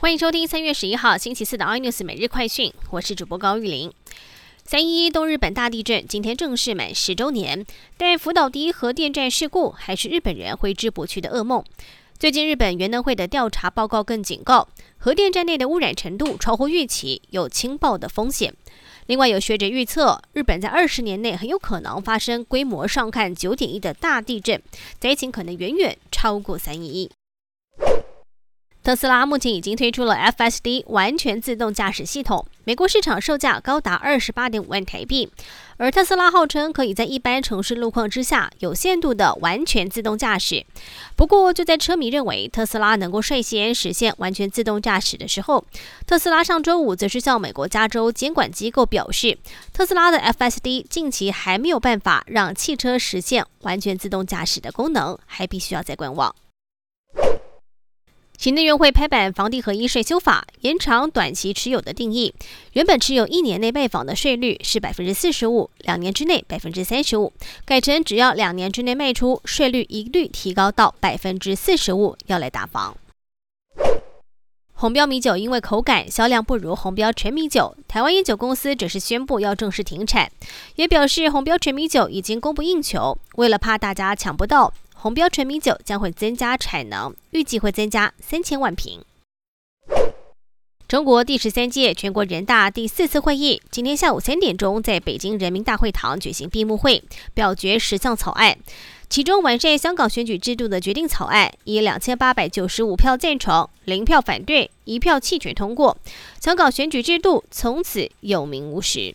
欢迎收听三月十一号星期四的 iNews 每日快讯，我是主播高玉玲。三一一东日本大地震今天正式满十周年，但福岛第一核电站事故还是日本人挥之不去的噩梦。最近日本原能会的调查报告更警告，核电站内的污染程度超乎预期，有轻爆的风险。另外有学者预测，日本在二十年内很有可能发生规模上看九点一的大地震，灾情可能远远超过三一一。特斯拉目前已经推出了 FSD 完全自动驾驶系统，美国市场售价高达二十八点五万台币。而特斯拉号称可以在一般城市路况之下有限度的完全自动驾驶。不过，就在车迷认为特斯拉能够率先实现完全自动驾驶的时候，特斯拉上周五则是向美国加州监管机构表示，特斯拉的 FSD 近期还没有办法让汽车实现完全自动驾驶的功能，还必须要再观望。行政院会拍板房地合一税修法，延长短期持有的定义。原本持有一年内卖房的税率是百分之四十五，两年之内百分之三十五，改成只要两年之内卖出，税率一律提高到百分之四十五，要来打房。红标米酒因为口感销量不如红标纯米酒，台湾烟酒公司只是宣布要正式停产，也表示红标纯米酒已经供不应求，为了怕大家抢不到。红标纯米酒将会增加产能，预计会增加三千万瓶。中国第十三届全国人大第四次会议今天下午三点钟在北京人民大会堂举行闭幕会，表决十项草案，其中完善香港选举制度的决定草案以两千八百九十五票赞成、零票反对、一票弃权通过，香港选举制度从此有名无实。